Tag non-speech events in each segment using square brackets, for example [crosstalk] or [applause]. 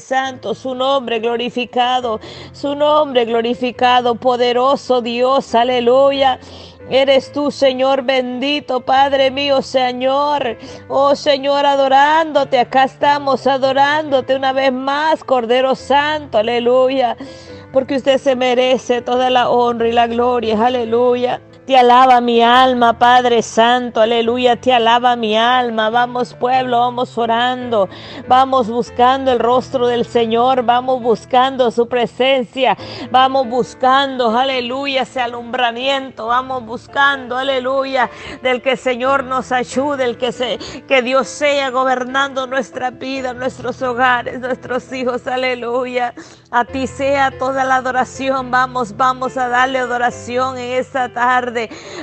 Santo, su nombre glorificado, su nombre glorificado, poderoso Dios, aleluya. Eres tú, Señor bendito, Padre mío, Señor. Oh Señor, adorándote. Acá estamos adorándote una vez más, Cordero Santo, aleluya. Porque usted se merece toda la honra y la gloria, aleluya. Te alaba mi alma, Padre Santo, aleluya, te alaba mi alma. Vamos pueblo, vamos orando, vamos buscando el rostro del Señor, vamos buscando su presencia, vamos buscando, aleluya, ese alumbramiento, vamos buscando, aleluya, del que el Señor nos ayude, el que, se, que Dios sea gobernando nuestra vida, nuestros hogares, nuestros hijos, aleluya. A ti sea toda la adoración, vamos, vamos a darle adoración en esta tarde.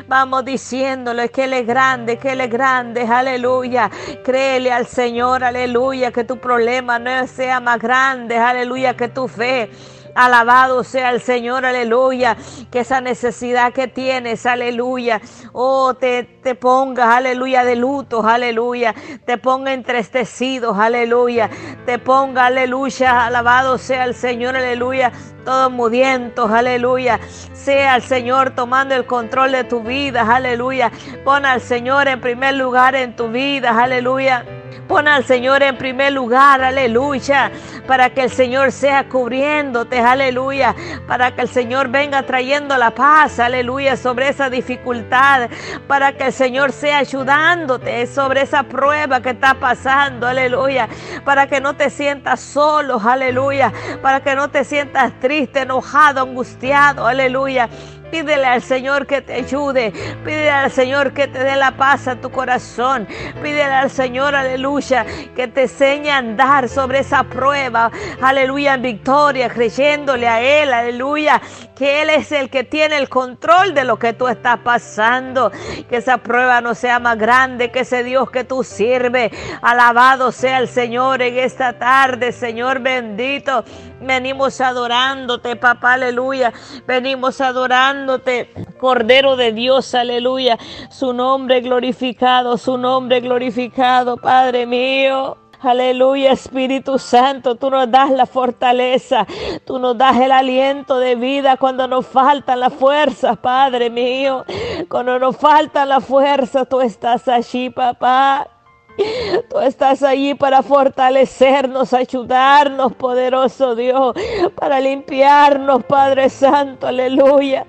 Vamos diciéndole que Él es grande, que Él es grande, aleluya. Créele al Señor, aleluya, que tu problema no sea más grande, aleluya, que tu fe. Alabado sea el Señor, aleluya. Que esa necesidad que tienes, aleluya. Oh, te, te pongas, aleluya, de luto, aleluya. Te ponga entristecido, aleluya. Te ponga, aleluya. Alabado sea el Señor, aleluya. Todos mudientos, aleluya. Sea el Señor tomando el control de tu vida, aleluya. Pon al Señor en primer lugar en tu vida, aleluya. Pon al Señor en primer lugar, aleluya, para que el Señor sea cubriéndote, aleluya, para que el Señor venga trayendo la paz, aleluya, sobre esa dificultad, para que el Señor sea ayudándote sobre esa prueba que está pasando, aleluya, para que no te sientas solo, aleluya, para que no te sientas triste, enojado, angustiado, aleluya. Pídele al Señor que te ayude. Pídele al Señor que te dé la paz a tu corazón. Pídele al Señor, aleluya, que te enseñe a andar sobre esa prueba. Aleluya, en victoria, creyéndole a Él, aleluya, que Él es el que tiene el control de lo que tú estás pasando. Que esa prueba no sea más grande que ese Dios que tú sirves. Alabado sea el Señor en esta tarde, Señor bendito. Venimos adorándote, papá, aleluya. Venimos adorándote, Cordero de Dios, aleluya. Su nombre glorificado, su nombre glorificado, Padre mío. Aleluya, Espíritu Santo, tú nos das la fortaleza, tú nos das el aliento de vida cuando nos faltan las fuerzas, Padre mío. Cuando nos faltan las fuerzas, tú estás allí, papá. Tú estás allí para fortalecernos, ayudarnos, poderoso Dios, para limpiarnos, Padre Santo, aleluya.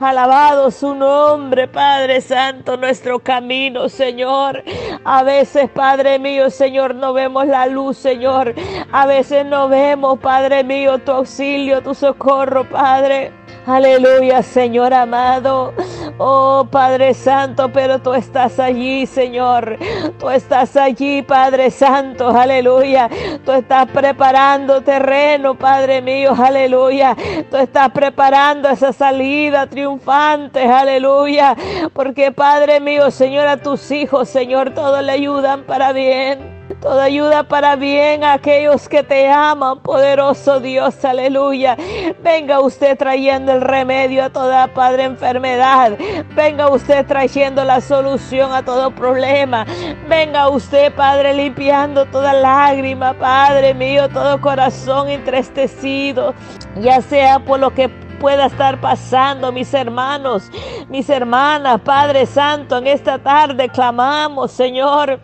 Alabado su nombre, Padre Santo, nuestro camino, Señor. A veces, Padre mío, Señor, no vemos la luz, Señor. A veces no vemos, Padre mío, tu auxilio, tu socorro, Padre. Aleluya, Señor amado. Oh Padre Santo, pero tú estás allí, Señor. Tú estás allí, Padre Santo. Aleluya. Tú estás preparando terreno, Padre mío. Aleluya. Tú estás preparando esa salida triunfante. Aleluya. Porque Padre mío, Señor, a tus hijos, Señor, todos le ayudan para bien. Toda ayuda para bien a aquellos que te aman, poderoso Dios, aleluya. Venga usted trayendo el remedio a toda padre enfermedad. Venga usted trayendo la solución a todo problema. Venga usted, Padre, limpiando toda lágrima, Padre mío, todo corazón entristecido, ya sea por lo que pueda estar pasando, mis hermanos, mis hermanas, Padre Santo, en esta tarde clamamos, Señor.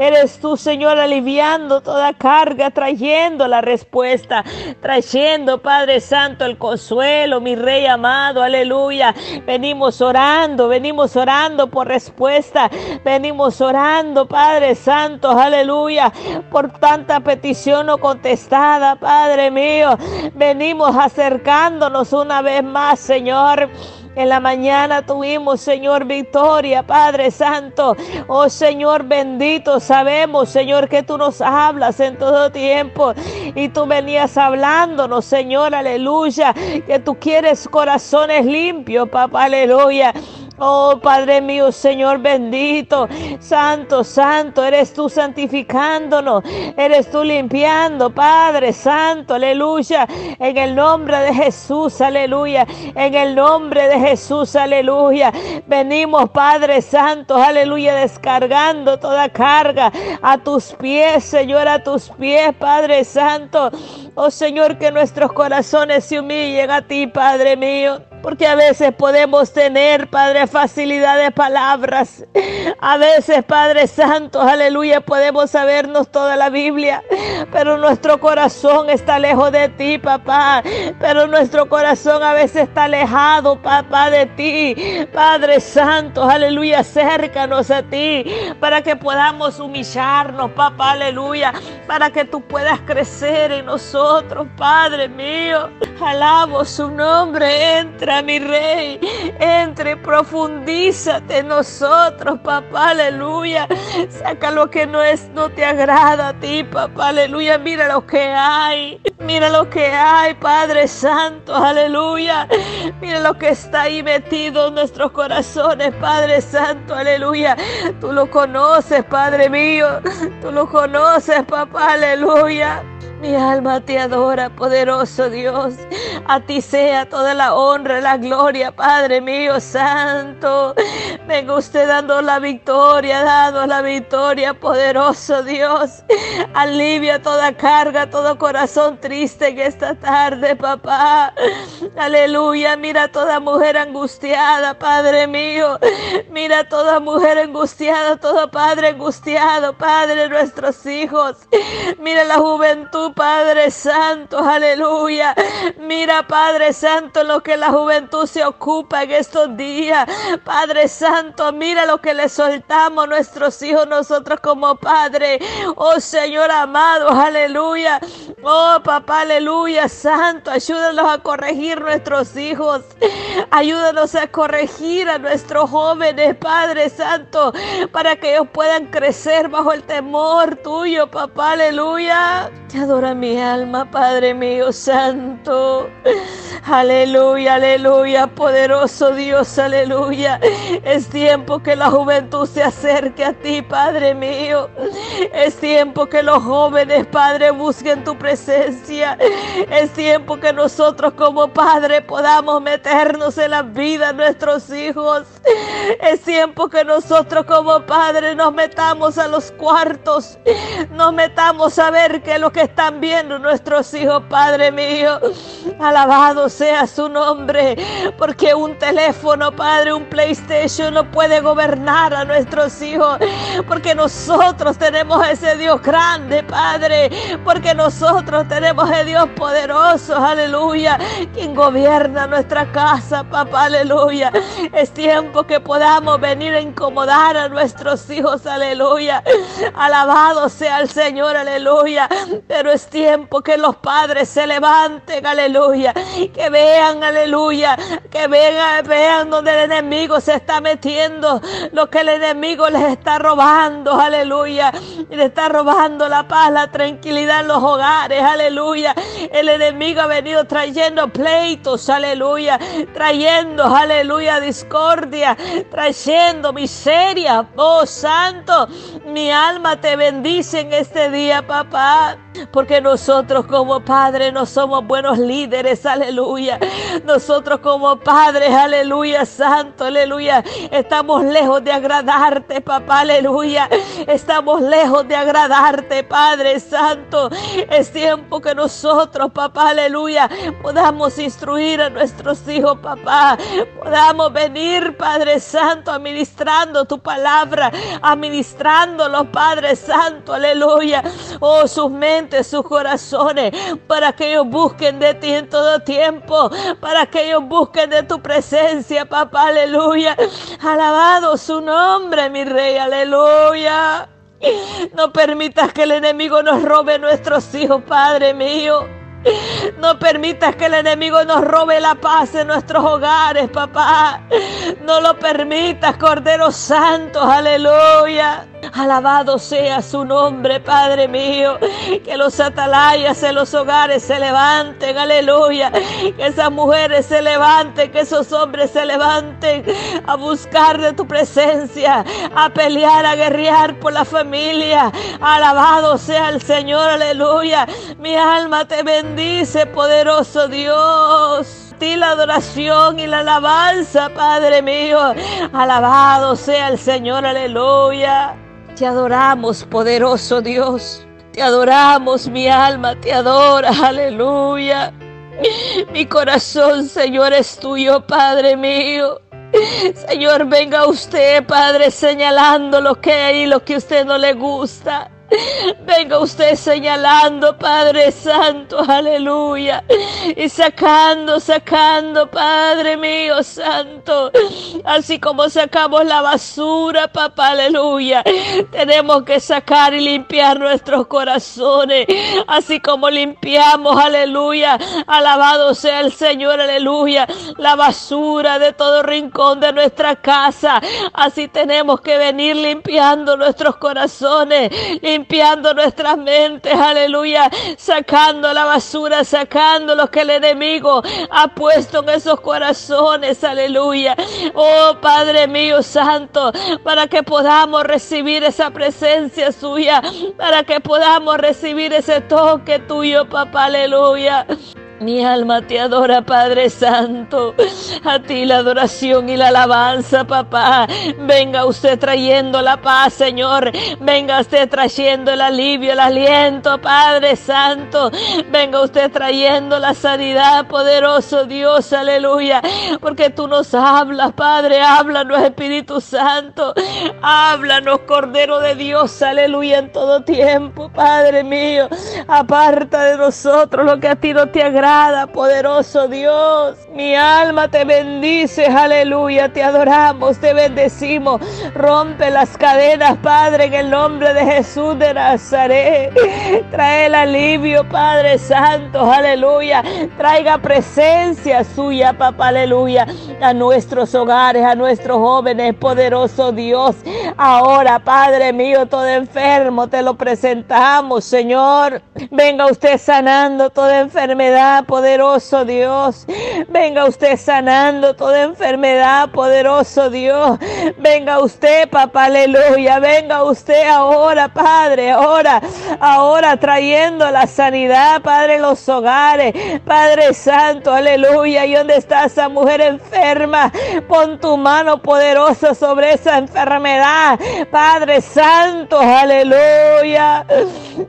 Eres tú, Señor, aliviando toda carga, trayendo la respuesta, trayendo, Padre Santo, el consuelo, mi Rey amado, aleluya. Venimos orando, venimos orando por respuesta, venimos orando, Padre Santo, aleluya, por tanta petición no contestada, Padre mío. Venimos acercándonos una vez más, Señor. En la mañana tuvimos, Señor, victoria, Padre Santo. Oh Señor bendito, sabemos, Señor, que tú nos hablas en todo tiempo. Y tú venías hablándonos, Señor, aleluya. Que tú quieres corazones limpios, papá, aleluya. Oh Padre mío, Señor bendito, santo, santo, eres tú santificándonos, eres tú limpiando, Padre Santo, aleluya, en el nombre de Jesús, aleluya, en el nombre de Jesús, aleluya. Venimos, Padre Santo, aleluya, descargando toda carga a tus pies, Señor, a tus pies, Padre Santo. Oh Señor, que nuestros corazones se humillen a ti, Padre mío. Porque a veces podemos tener, Padre, facilidad de palabras. A veces, Padre Santo, aleluya, podemos sabernos toda la Biblia. Pero nuestro corazón está lejos de ti, papá. Pero nuestro corazón a veces está alejado, papá, de ti. Padre Santo, aleluya, acércanos a ti. Para que podamos humillarnos, papá, aleluya. Para que tú puedas crecer en nosotros, Padre mío. Alabo su nombre. Entra mi rey. Entre, profundízate en nosotros, papá, aleluya. Saca lo que no es, no te agrada a ti, papá, aleluya. Mira lo que hay. Mira lo que hay, Padre Santo, aleluya. Mira lo que está ahí metido en nuestros corazones, Padre Santo, aleluya. Tú lo conoces, Padre mío. Tú lo conoces, papá, aleluya. Mi alma te adora, poderoso Dios. A ti sea toda la honra, la gloria, Padre mío santo. Venga usted dando la victoria, dando la victoria, poderoso Dios. Alivia toda carga, todo corazón triste en esta tarde, papá. Aleluya. Mira toda mujer angustiada, Padre mío. Mira toda mujer angustiada, todo padre angustiado, Padre, nuestros hijos. Mira la juventud Padre Santo, aleluya. Mira, Padre Santo, lo que la juventud se ocupa en estos días. Padre Santo, mira lo que le soltamos a nuestros hijos, nosotros como Padre. Oh Señor amado, aleluya. Oh papá, aleluya, Santo, ayúdanos a corregir nuestros hijos. Ayúdanos a corregir a nuestros jóvenes, Padre Santo, para que ellos puedan crecer bajo el temor tuyo, papá, aleluya. Te adora mi alma, Padre mío santo. Aleluya, aleluya, poderoso Dios, aleluya. Es tiempo que la juventud se acerque a ti, Padre mío. Es tiempo que los jóvenes, Padre, busquen tu presencia. Es tiempo que nosotros como Padre podamos meternos en la vida de nuestros hijos. Es tiempo que nosotros como Padre nos metamos a los cuartos. Nos metamos a ver qué es lo que viendo nuestros hijos, Padre mío. Alabado sea su nombre, porque un teléfono, Padre, un PlayStation no puede gobernar a nuestros hijos, porque nosotros tenemos ese Dios grande, Padre, porque nosotros tenemos ese Dios poderoso, aleluya, quien gobierna nuestra casa, papá, aleluya. Es tiempo que podamos venir a incomodar a nuestros hijos, aleluya. Alabado sea el Señor, aleluya. Pero es tiempo que los padres se levanten, aleluya. Que vean, aleluya. Que vean, vean donde el enemigo se está metiendo. Lo que el enemigo les está robando, aleluya. Y le está robando la paz, la tranquilidad en los hogares, aleluya. El enemigo ha venido trayendo pleitos, aleluya. Trayendo, aleluya, discordia. Trayendo miseria. Oh, santo, mi alma te bendice en este día, papá. Porque nosotros como padres no somos buenos líderes, aleluya. Nosotros como padres, aleluya, santo, aleluya. Estamos lejos de agradarte, papá, aleluya. Estamos lejos de agradarte, Padre Santo. Es tiempo que nosotros, papá, aleluya, podamos instruir a nuestros hijos, papá. Podamos venir, Padre Santo, administrando tu palabra, administrándolos, Padre Santo, aleluya. Oh, sus mentes, sus corazones, para que ellos busquen de ti en todo tiempo, para que ellos busquen de tu presencia, papá, aleluya. Alabado su nombre, mi rey, aleluya. No permitas que el enemigo nos robe nuestros hijos, Padre mío. No permitas que el enemigo nos robe la paz en nuestros hogares, papá. No lo permitas, Cordero Santo, aleluya. Alabado sea su nombre, Padre mío. Que los atalayas en los hogares se levanten, aleluya. Que esas mujeres se levanten, que esos hombres se levanten a buscar de tu presencia, a pelear, a guerrear por la familia. Alabado sea el Señor, aleluya. Mi alma te bendice, poderoso Dios ti la adoración y la alabanza, Padre mío. Alabado sea el Señor, aleluya. Te adoramos, poderoso Dios. Te adoramos, mi alma te adora, aleluya. Mi corazón, Señor, es tuyo, Padre mío. Señor, venga usted, Padre, señalando lo que hay y lo que a usted no le gusta. [laughs] Venga usted señalando, Padre Santo, aleluya. Y sacando, sacando, Padre mío Santo. Así como sacamos la basura, papá, aleluya. Tenemos que sacar y limpiar nuestros corazones. Así como limpiamos, aleluya. Alabado sea el Señor, aleluya. La basura de todo rincón de nuestra casa. Así tenemos que venir limpiando nuestros corazones nuestras mentes, aleluya, sacando la basura, sacando lo que el enemigo ha puesto en esos corazones, aleluya. Oh Padre mío Santo, para que podamos recibir esa presencia suya, para que podamos recibir ese toque tuyo, papá, aleluya. Mi alma te adora, Padre Santo. A ti la adoración y la alabanza, papá. Venga usted trayendo la paz, Señor. Venga usted trayendo el alivio, el aliento, Padre Santo. Venga usted trayendo la sanidad, poderoso Dios, aleluya. Porque tú nos hablas, Padre. Háblanos, Espíritu Santo. Háblanos, Cordero de Dios, aleluya, en todo tiempo, Padre mío. Aparta de nosotros lo que a ti no te agrada poderoso Dios. Mi alma te bendice, aleluya, te adoramos, te bendecimos. Rompe las cadenas, Padre, en el nombre de Jesús de Nazaret. Trae el alivio, Padre Santo, aleluya. Traiga presencia suya, papá, aleluya, a nuestros hogares, a nuestros jóvenes, poderoso Dios. Ahora, Padre mío, todo enfermo, te lo presentamos, Señor. Venga usted sanando toda enfermedad poderoso Dios. Venga usted sanando toda enfermedad, poderoso Dios. Venga usted, papá, aleluya. Venga usted ahora, Padre, ahora, ahora trayendo la sanidad, Padre, en los hogares. Padre Santo, aleluya. ¿Y dónde está esa mujer enferma? Pon tu mano poderosa sobre esa enfermedad. Padre Santo, aleluya.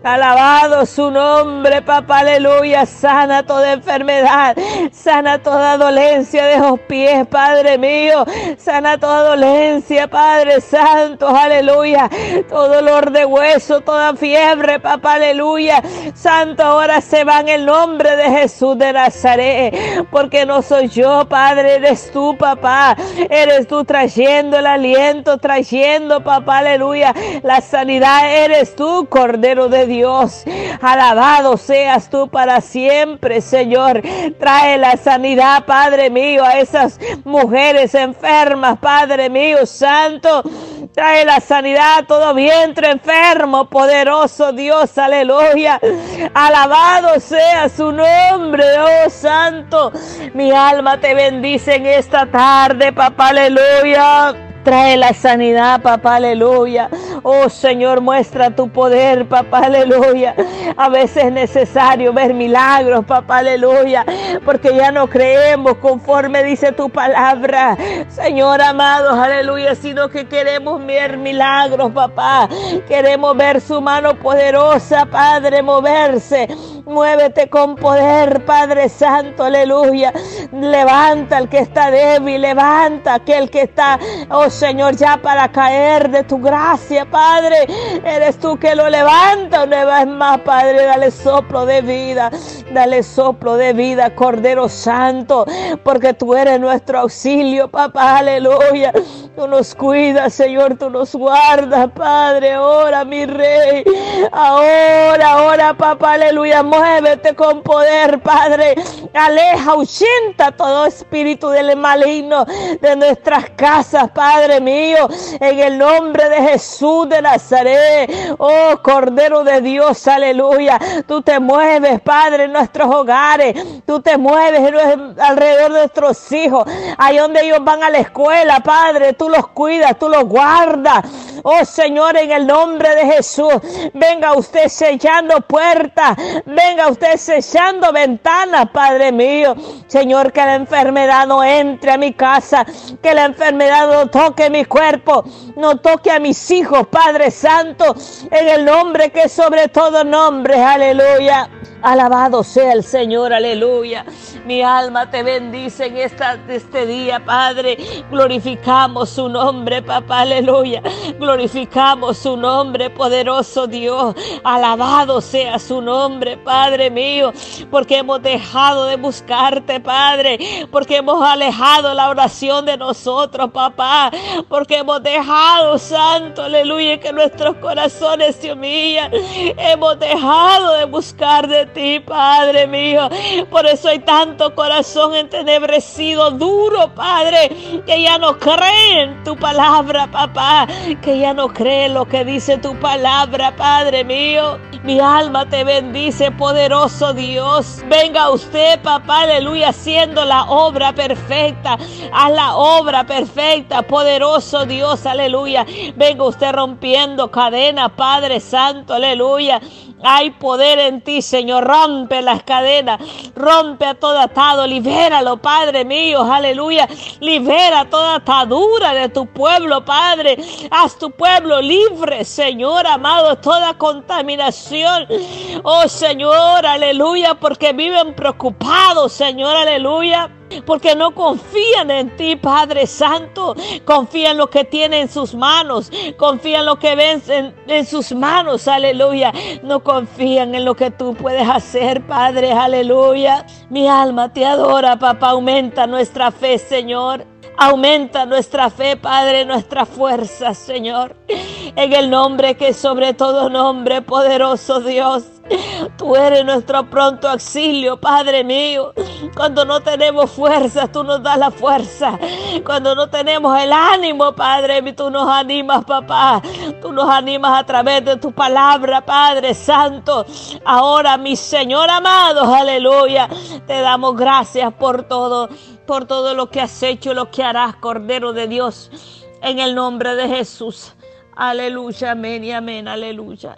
Alabado su nombre, papá, aleluya. Sana toda enfermedad. Sana toda dolencia de los pies, Padre mío. Sana toda dolencia, Padre Santo. Aleluya. Todo dolor de hueso, toda fiebre, papá. Aleluya. Santo, ahora se va en el nombre de Jesús de Nazaret. Porque no soy yo, Padre. Eres tú, papá. Eres tú trayendo el aliento, trayendo, papá. Aleluya. La sanidad eres tú, Cordero de Dios. Alabado seas tú para siempre, Señor. Trae la sanidad, Padre mío, a esas mujeres enfermas, Padre mío, Santo. Trae la sanidad a todo vientre enfermo, poderoso Dios, aleluya. Alabado sea su nombre, oh Santo. Mi alma te bendice en esta tarde, papá, aleluya. Trae la sanidad, papá, aleluya. Oh Señor, muestra tu poder, papá, aleluya. A veces es necesario ver milagros, papá, aleluya. Porque ya no creemos conforme dice tu palabra. Señor amados, aleluya. Sino que queremos ver milagros, papá. Queremos ver su mano poderosa, Padre, moverse. Muévete con poder, Padre Santo, aleluya. Levanta al que está débil, levanta aquel que está, oh Señor, ya para caer de tu gracia, Padre. Eres tú que lo levanta una vez más, Padre. Dale soplo de vida. Dale soplo de vida, Cordero Santo, porque tú eres nuestro auxilio, papá, aleluya. Tú nos cuidas, Señor, tú nos guardas, Padre. Ahora, mi Rey. Ahora, ahora, papá, aleluya. Muévete con poder, Padre. Aleja, ahuyenta todo espíritu del maligno de nuestras casas, Padre mío. En el nombre de Jesús de Nazaret. Oh, Cordero de Dios, aleluya. Tú te mueves, Padre, en nuestros hogares. Tú te mueves alrededor de nuestros hijos. Ahí donde ellos van a la escuela, Padre tú los cuidas, tú los guardas. Oh Señor, en el nombre de Jesús, venga usted sellando puertas, venga usted sellando ventanas, Padre mío. Señor, que la enfermedad no entre a mi casa, que la enfermedad no toque mi cuerpo, no toque a mis hijos, Padre Santo, en el nombre que sobre todo nombre, aleluya. Alabado sea el Señor, aleluya. Mi alma te bendice en este día, Padre. Glorificamos su nombre, papá, aleluya. Glorificamos su nombre, poderoso Dios. Alabado sea su nombre, Padre mío, porque hemos dejado de buscarte, Padre, porque hemos alejado la oración de nosotros, papá, porque hemos dejado, Santo, aleluya, que nuestros corazones se humillan. Hemos dejado de buscar de ti, Padre mío. Por eso hay tanto corazón entenebrecido, duro, Padre, que ya no cree en tu palabra, papá, que ya no cree lo que dice tu palabra, Padre mío. Mi alma te bendice, poderoso Dios. Venga usted, papá, aleluya, haciendo la obra perfecta. Haz la obra perfecta, poderoso Dios, aleluya. Venga usted rompiendo cadenas, Padre Santo, aleluya. Hay poder en ti, Señor. Rompe las cadenas, rompe a todo atado, libéralo, Padre mío, aleluya. Libera toda atadura de tu pueblo, Padre. Haz tu pueblo libre, Señor amado, toda contaminación. Oh Señor, aleluya, porque viven preocupados, Señor, aleluya porque no confían en ti, Padre Santo. Confían en lo que tienen en sus manos, confían en lo que ven en, sus manos, aleluya. No confían en lo que tú puedes hacer, Padre, aleluya. Mi alma te adora, papá. Aumenta nuestra fe, Señor. Aumenta nuestra fe, Padre, nuestra fuerza, Señor. En el nombre que sobre todo nombre, poderoso Dios. Tú eres nuestro pronto auxilio, Padre mío. Cuando no tenemos fuerza, tú nos das la fuerza. Cuando no tenemos el ánimo, Padre, tú nos animas, papá. Tú nos animas a través de tu palabra, Padre Santo. Ahora, mi Señor amado, aleluya. Te damos gracias por todo, por todo lo que has hecho, lo que harás, Cordero de Dios. En el nombre de Jesús. Aleluya, amén y amén, aleluya.